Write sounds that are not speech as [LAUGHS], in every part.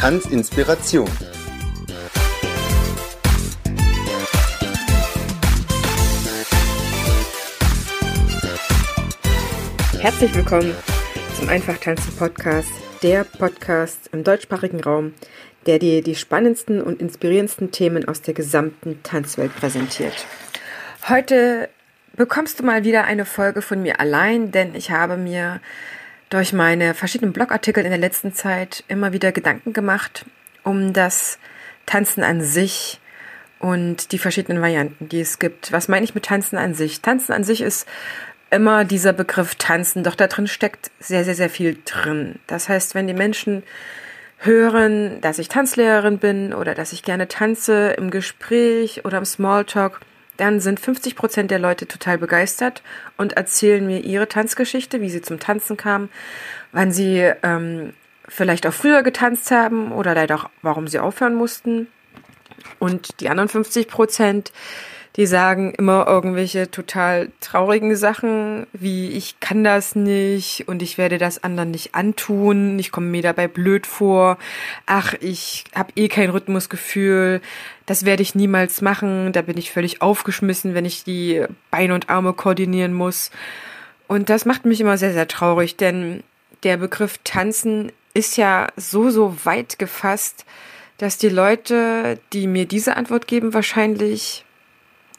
Tanzinspiration. Herzlich willkommen zum Einfach Tanzen Podcast, der Podcast im deutschsprachigen Raum, der dir die spannendsten und inspirierendsten Themen aus der gesamten Tanzwelt präsentiert. Heute bekommst du mal wieder eine Folge von mir allein, denn ich habe mir durch meine verschiedenen Blogartikel in der letzten Zeit immer wieder Gedanken gemacht um das Tanzen an sich und die verschiedenen Varianten, die es gibt. Was meine ich mit Tanzen an sich? Tanzen an sich ist immer dieser Begriff tanzen, doch da drin steckt sehr, sehr, sehr viel drin. Das heißt, wenn die Menschen hören, dass ich Tanzlehrerin bin oder dass ich gerne tanze im Gespräch oder im Smalltalk, dann sind 50 Prozent der Leute total begeistert und erzählen mir ihre Tanzgeschichte, wie sie zum Tanzen kamen, wann sie ähm, vielleicht auch früher getanzt haben oder leider auch, warum sie aufhören mussten. Und die anderen 50 Prozent, die sagen immer irgendwelche total traurigen Sachen, wie ich kann das nicht und ich werde das anderen nicht antun, ich komme mir dabei blöd vor, ach, ich habe eh kein Rhythmusgefühl, das werde ich niemals machen, da bin ich völlig aufgeschmissen, wenn ich die Beine und Arme koordinieren muss. Und das macht mich immer sehr, sehr traurig, denn der Begriff tanzen ist ja so, so weit gefasst, dass die Leute, die mir diese Antwort geben, wahrscheinlich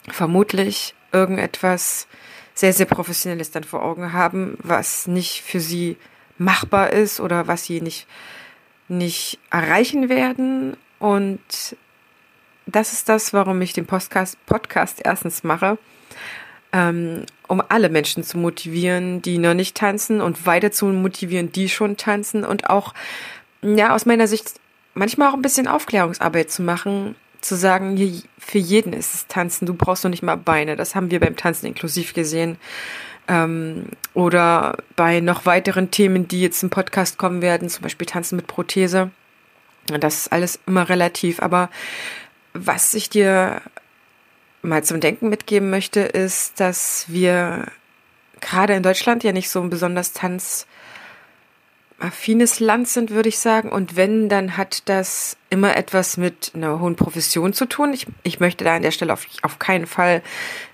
vermutlich irgendetwas sehr, sehr Professionelles dann vor Augen haben, was nicht für sie machbar ist oder was sie nicht, nicht erreichen werden. Und das ist das, warum ich den Podcast, Podcast erstens mache, ähm, um alle Menschen zu motivieren, die noch nicht tanzen und weiter zu motivieren, die schon tanzen und auch, ja, aus meiner Sicht manchmal auch ein bisschen Aufklärungsarbeit zu machen, zu sagen, für jeden ist es Tanzen, du brauchst noch nicht mal Beine. Das haben wir beim Tanzen inklusiv gesehen. Ähm, oder bei noch weiteren Themen, die jetzt im Podcast kommen werden, zum Beispiel Tanzen mit Prothese. Das ist alles immer relativ. Aber was ich dir mal zum Denken mitgeben möchte, ist, dass wir gerade in Deutschland ja nicht so ein besonders Tanz affines Land sind, würde ich sagen. Und wenn, dann hat das immer etwas mit einer hohen Profession zu tun. Ich, ich möchte da an der Stelle auf, auf keinen Fall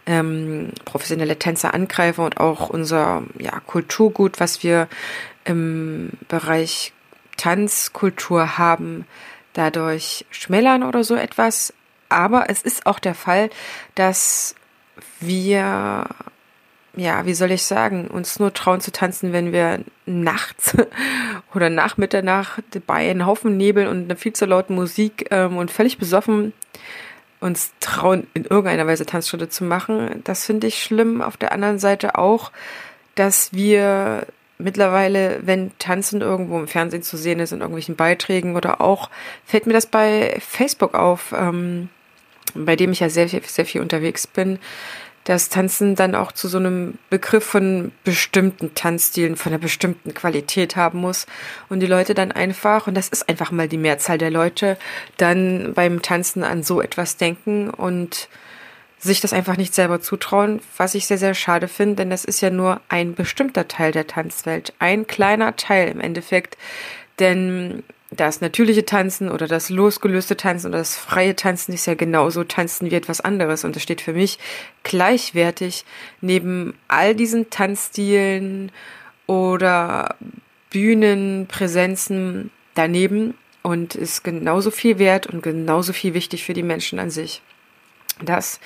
ähm, professionelle Tänzer angreifen und auch unser ja, Kulturgut, was wir im Bereich Tanzkultur haben, dadurch schmälern oder so etwas. Aber es ist auch der Fall, dass wir ja, wie soll ich sagen, uns nur trauen zu tanzen, wenn wir nachts [LAUGHS] oder nach Mitternacht bei einem Haufen Nebel und einer viel zu lauten Musik ähm, und völlig besoffen uns trauen, in irgendeiner Weise Tanzschritte zu machen. Das finde ich schlimm. Auf der anderen Seite auch, dass wir mittlerweile, wenn Tanzen irgendwo im Fernsehen zu sehen ist, in irgendwelchen Beiträgen oder auch, fällt mir das bei Facebook auf, ähm, bei dem ich ja sehr, sehr viel unterwegs bin, dass Tanzen dann auch zu so einem Begriff von bestimmten Tanzstilen, von einer bestimmten Qualität haben muss. Und die Leute dann einfach, und das ist einfach mal die Mehrzahl der Leute, dann beim Tanzen an so etwas denken und sich das einfach nicht selber zutrauen, was ich sehr, sehr schade finde, denn das ist ja nur ein bestimmter Teil der Tanzwelt, ein kleiner Teil im Endeffekt, denn das natürliche Tanzen oder das losgelöste Tanzen oder das freie Tanzen ist ja genauso Tanzen wie etwas anderes und das steht für mich gleichwertig neben all diesen Tanzstilen oder Bühnenpräsenzen daneben und ist genauso viel wert und genauso viel wichtig für die Menschen an sich. Das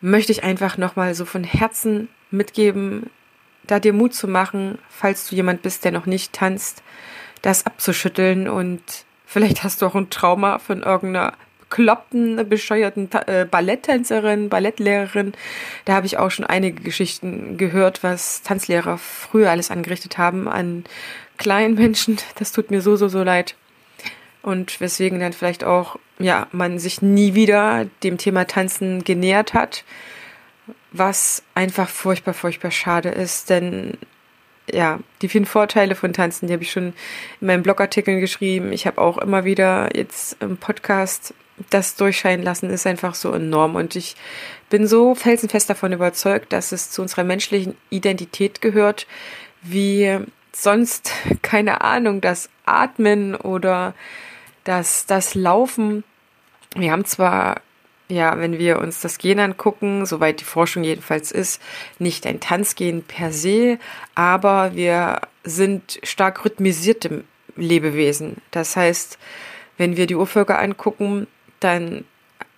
möchte ich einfach nochmal so von Herzen mitgeben, da dir Mut zu machen, falls du jemand bist, der noch nicht tanzt, das abzuschütteln und vielleicht hast du auch ein Trauma von irgendeiner bekloppten, bescheuerten äh, Balletttänzerin, Ballettlehrerin. Da habe ich auch schon einige Geschichten gehört, was Tanzlehrer früher alles angerichtet haben an kleinen Menschen. Das tut mir so, so, so leid. und weswegen dann vielleicht auch, ja, man sich nie wieder dem Thema Tanzen genähert hat, was einfach furchtbar, furchtbar schade ist, denn ja, die vielen Vorteile von Tanzen, die habe ich schon in meinen Blogartikeln geschrieben. Ich habe auch immer wieder jetzt im Podcast das durchscheinen lassen, ist einfach so enorm. Und ich bin so felsenfest davon überzeugt, dass es zu unserer menschlichen Identität gehört, wie sonst, [LAUGHS] keine Ahnung, das Atmen oder das, das Laufen. Wir haben zwar ja, wenn wir uns das Gen angucken, soweit die Forschung jedenfalls ist, nicht ein Tanzgen per se, aber wir sind stark rhythmisierte Lebewesen. Das heißt, wenn wir die Urvölker angucken, dann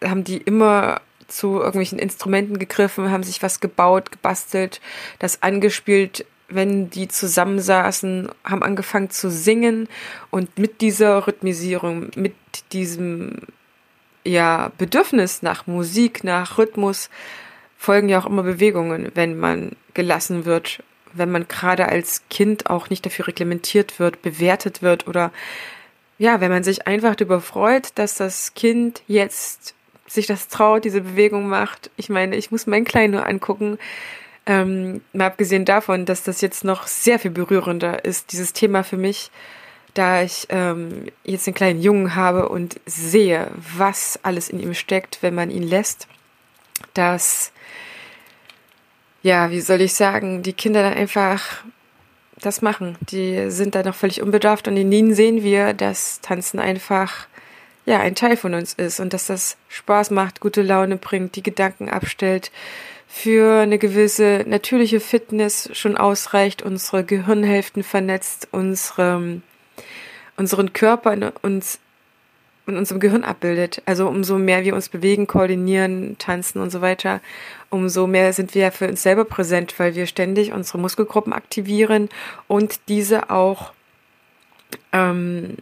haben die immer zu irgendwelchen Instrumenten gegriffen, haben sich was gebaut, gebastelt, das angespielt, wenn die zusammensaßen, haben angefangen zu singen und mit dieser Rhythmisierung, mit diesem ja Bedürfnis nach Musik, nach Rhythmus folgen ja auch immer Bewegungen, wenn man gelassen wird, wenn man gerade als Kind auch nicht dafür reglementiert wird, bewertet wird oder ja, wenn man sich einfach darüber freut, dass das Kind jetzt sich das traut, diese Bewegung macht. Ich meine, ich muss meinen Kleinen nur angucken. Ähm, mal abgesehen davon, dass das jetzt noch sehr viel berührender ist, dieses Thema für mich, da ich ähm, jetzt einen kleinen Jungen habe und sehe, was alles in ihm steckt, wenn man ihn lässt, dass, ja, wie soll ich sagen, die Kinder dann einfach das machen. Die sind da noch völlig unbedarft und in ihnen sehen wir, dass Tanzen einfach ja ein Teil von uns ist und dass das Spaß macht, gute Laune bringt, die Gedanken abstellt, für eine gewisse natürliche Fitness schon ausreicht, unsere Gehirnhälften vernetzt, unsere unseren Körper in uns in unserem Gehirn abbildet. Also umso mehr wir uns bewegen, koordinieren, tanzen und so weiter, umso mehr sind wir für uns selber präsent, weil wir ständig unsere Muskelgruppen aktivieren und diese auch ähm,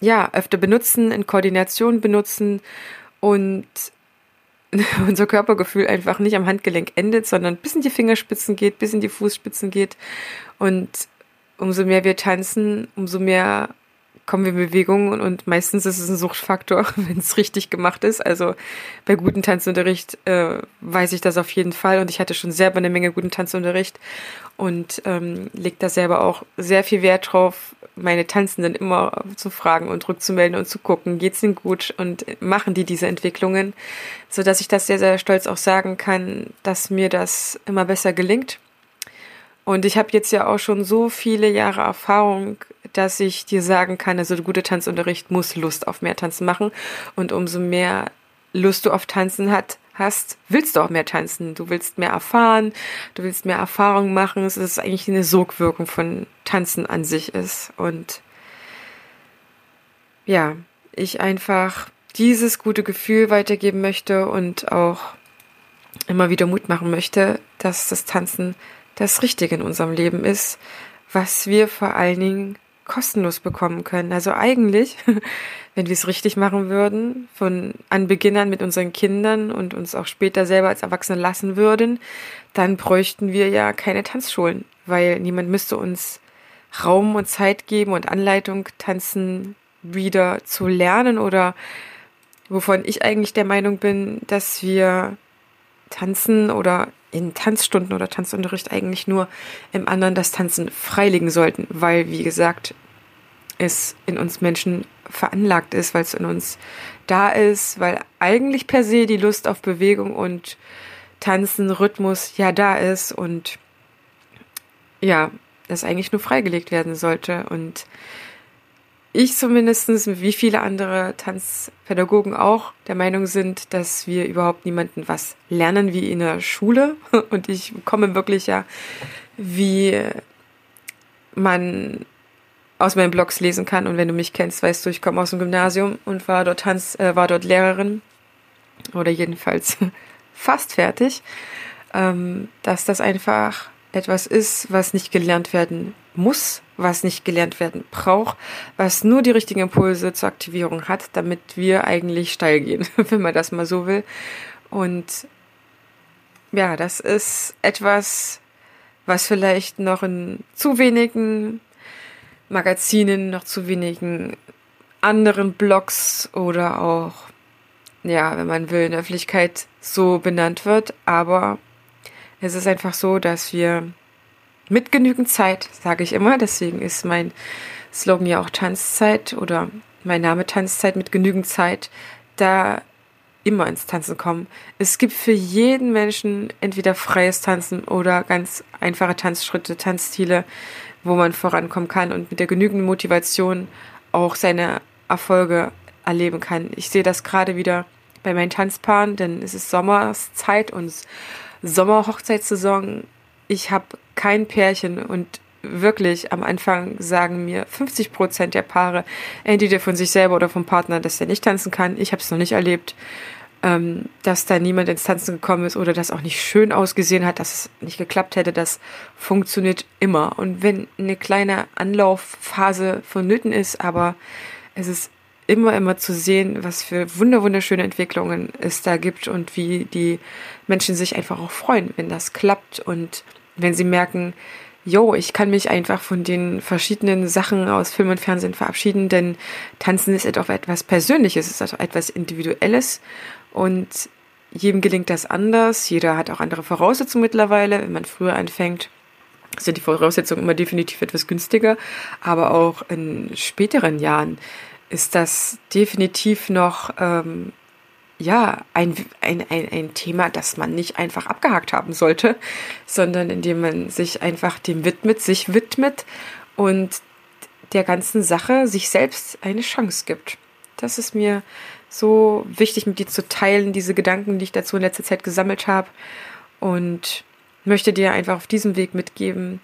ja öfter benutzen, in Koordination benutzen und [LAUGHS] unser Körpergefühl einfach nicht am Handgelenk endet, sondern bis in die Fingerspitzen geht, bis in die Fußspitzen geht. Und umso mehr wir tanzen, umso mehr kommen wir in Bewegung und meistens ist es ein Suchtfaktor, [LAUGHS] wenn es richtig gemacht ist. Also bei guten Tanzunterricht äh, weiß ich das auf jeden Fall und ich hatte schon selber eine Menge guten Tanzunterricht und ähm, lege da selber auch sehr viel Wert drauf, meine Tanzenden immer zu fragen und rückzumelden und zu gucken, geht's ihnen gut und machen die diese Entwicklungen, so dass ich das sehr sehr stolz auch sagen kann, dass mir das immer besser gelingt. Und ich habe jetzt ja auch schon so viele Jahre Erfahrung dass ich dir sagen kann, also guter Tanzunterricht muss Lust auf mehr Tanzen machen. Und umso mehr Lust du auf Tanzen hat, hast, willst du auch mehr tanzen. Du willst mehr erfahren, du willst mehr Erfahrung machen. Es ist eigentlich eine Sogwirkung von Tanzen an sich ist. Und ja, ich einfach dieses gute Gefühl weitergeben möchte und auch immer wieder Mut machen möchte, dass das Tanzen das Richtige in unserem Leben ist, was wir vor allen Dingen kostenlos bekommen können. Also eigentlich, [LAUGHS] wenn wir es richtig machen würden, von Anbeginn an mit unseren Kindern und uns auch später selber als Erwachsene lassen würden, dann bräuchten wir ja keine Tanzschulen, weil niemand müsste uns Raum und Zeit geben und Anleitung, tanzen wieder zu lernen oder wovon ich eigentlich der Meinung bin, dass wir tanzen oder in Tanzstunden oder Tanzunterricht eigentlich nur im anderen das Tanzen freilegen sollten, weil, wie gesagt, es in uns Menschen veranlagt ist, weil es in uns da ist, weil eigentlich per se die Lust auf Bewegung und Tanzen, Rhythmus ja da ist und ja, das eigentlich nur freigelegt werden sollte. Und ich zumindestens wie viele andere Tanzpädagogen auch, der Meinung sind, dass wir überhaupt niemanden was lernen wie in der Schule. [LAUGHS] Und ich komme wirklich ja, wie man aus meinen Blogs lesen kann. Und wenn du mich kennst, weißt du, ich komme aus dem Gymnasium und war dort Tanz, äh, war dort Lehrerin oder jedenfalls [LAUGHS] fast fertig, ähm, dass das einfach etwas ist, was nicht gelernt werden muss, was nicht gelernt werden braucht, was nur die richtigen Impulse zur Aktivierung hat, damit wir eigentlich steil gehen, [LAUGHS] wenn man das mal so will. Und ja, das ist etwas, was vielleicht noch in zu wenigen Magazinen, noch zu wenigen anderen Blogs oder auch, ja, wenn man will, in der Öffentlichkeit so benannt wird. Aber es ist einfach so, dass wir mit genügend Zeit, sage ich immer, deswegen ist mein Slogan ja auch Tanzzeit oder mein Name Tanzzeit mit genügend Zeit, da immer ins Tanzen kommen. Es gibt für jeden Menschen entweder freies Tanzen oder ganz einfache Tanzschritte, Tanzstile, wo man vorankommen kann und mit der genügenden Motivation auch seine Erfolge erleben kann. Ich sehe das gerade wieder bei meinen Tanzpaaren, denn es ist Sommerszeit und Sommerhochzeitssaison. Ich habe kein Pärchen und wirklich am Anfang sagen mir 50 Prozent der Paare, entweder von sich selber oder vom Partner, dass er nicht tanzen kann. Ich habe es noch nicht erlebt, ähm, dass da niemand ins Tanzen gekommen ist oder das auch nicht schön ausgesehen hat, dass es nicht geklappt hätte. Das funktioniert immer. Und wenn eine kleine Anlaufphase vonnöten ist, aber es ist immer, immer zu sehen, was für wunder wunderschöne Entwicklungen es da gibt und wie die Menschen sich einfach auch freuen, wenn das klappt und wenn sie merken, jo, ich kann mich einfach von den verschiedenen Sachen aus Film und Fernsehen verabschieden, denn Tanzen ist auch etwas Persönliches, es ist etwas Individuelles und jedem gelingt das anders. Jeder hat auch andere Voraussetzungen mittlerweile. Wenn man früher anfängt, sind die Voraussetzungen immer definitiv etwas günstiger, aber auch in späteren Jahren ist das definitiv noch ähm, ja, ein, ein, ein, ein Thema, das man nicht einfach abgehakt haben sollte, sondern indem man sich einfach dem widmet, sich widmet und der ganzen Sache sich selbst eine Chance gibt. Das ist mir so wichtig, mit dir zu teilen, diese Gedanken, die ich dazu in letzter Zeit gesammelt habe. Und möchte dir einfach auf diesem Weg mitgeben,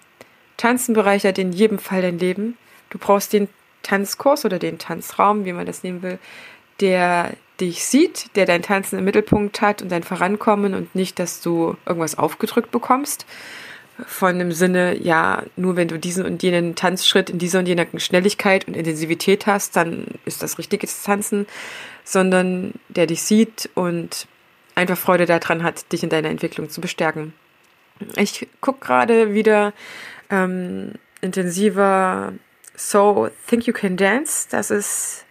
Tanzen bereichert in jedem Fall dein Leben. Du brauchst den Tanzkurs oder den Tanzraum, wie man das nehmen will, der dich sieht, der dein Tanzen im Mittelpunkt hat und dein Vorankommen und nicht, dass du irgendwas aufgedrückt bekommst. Von dem Sinne, ja, nur wenn du diesen und jenen Tanzschritt in dieser und jener Schnelligkeit und Intensivität hast, dann ist das richtige Tanzen, sondern der dich sieht und einfach Freude daran hat, dich in deiner Entwicklung zu bestärken. Ich gucke gerade wieder ähm, intensiver So Think You Can Dance. Das ist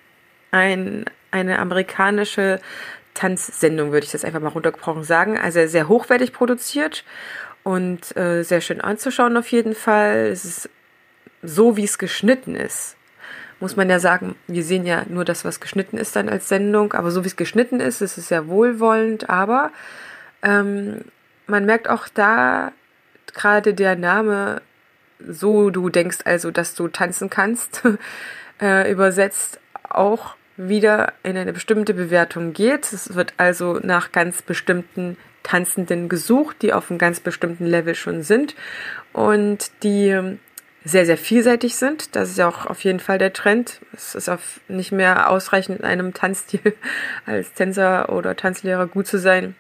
ein eine amerikanische Tanzsendung, würde ich das einfach mal runtergebrochen sagen. Also sehr hochwertig produziert und äh, sehr schön anzuschauen auf jeden Fall. Es ist so, wie es geschnitten ist. Muss man ja sagen, wir sehen ja nur das, was geschnitten ist dann als Sendung, aber so wie es geschnitten ist, ist es sehr wohlwollend, aber ähm, man merkt auch da gerade der Name, so du denkst also, dass du tanzen kannst, [LAUGHS] äh, übersetzt auch wieder in eine bestimmte Bewertung geht. Es wird also nach ganz bestimmten Tanzenden gesucht, die auf einem ganz bestimmten Level schon sind und die sehr, sehr vielseitig sind. Das ist ja auch auf jeden Fall der Trend. Es ist auf nicht mehr ausreichend in einem Tanzstil [LAUGHS] als Tänzer oder Tanzlehrer gut zu sein.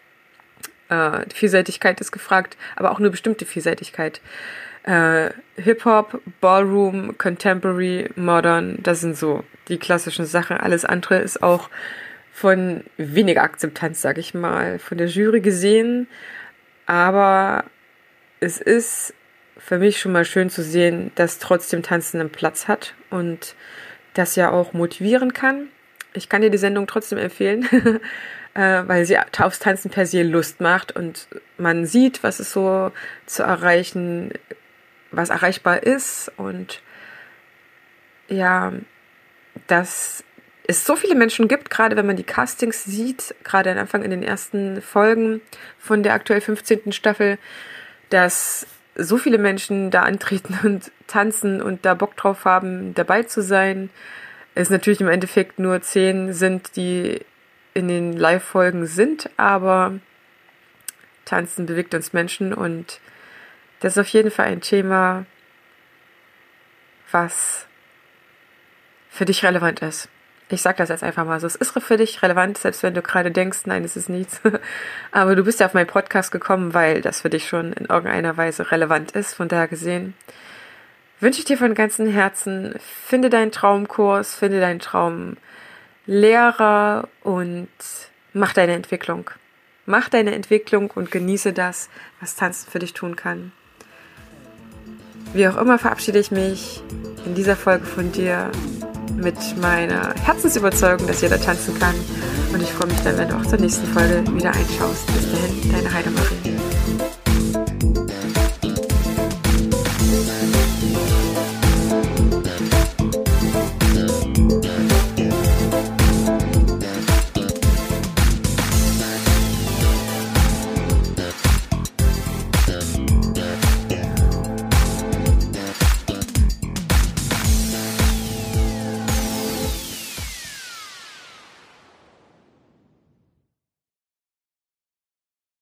Äh, Vielseitigkeit ist gefragt, aber auch nur bestimmte Vielseitigkeit äh, Hip-Hop, Ballroom, Contemporary, Modern, das sind so die klassischen Sachen. Alles andere ist auch von weniger Akzeptanz, sag ich mal, von der Jury gesehen. Aber es ist für mich schon mal schön zu sehen, dass trotzdem Tanzen einen Platz hat und das ja auch motivieren kann. Ich kann dir die Sendung trotzdem empfehlen, [LAUGHS] äh, weil sie aufs Tanzen per se Lust macht und man sieht, was es so zu erreichen was erreichbar ist und ja, dass es so viele Menschen gibt, gerade wenn man die Castings sieht, gerade am Anfang in den ersten Folgen von der aktuell 15. Staffel, dass so viele Menschen da antreten [LAUGHS] und tanzen und da Bock drauf haben, dabei zu sein. Es natürlich im Endeffekt nur zehn sind, die in den Live-Folgen sind, aber tanzen bewegt uns Menschen und das ist auf jeden Fall ein Thema, was für dich relevant ist. Ich sag das jetzt einfach mal so. Es ist für dich relevant, selbst wenn du gerade denkst, nein, es ist nichts. [LAUGHS] Aber du bist ja auf meinen Podcast gekommen, weil das für dich schon in irgendeiner Weise relevant ist. Von daher gesehen wünsche ich dir von ganzem Herzen, finde deinen Traumkurs, finde deinen Traumlehrer und mach deine Entwicklung. Mach deine Entwicklung und genieße das, was Tanzen für dich tun kann. Wie auch immer verabschiede ich mich in dieser Folge von dir mit meiner Herzensüberzeugung, dass jeder tanzen kann. Und ich freue mich dann, wenn du auch zur nächsten Folge wieder einschaust. Bis dahin, deine Heidemarie.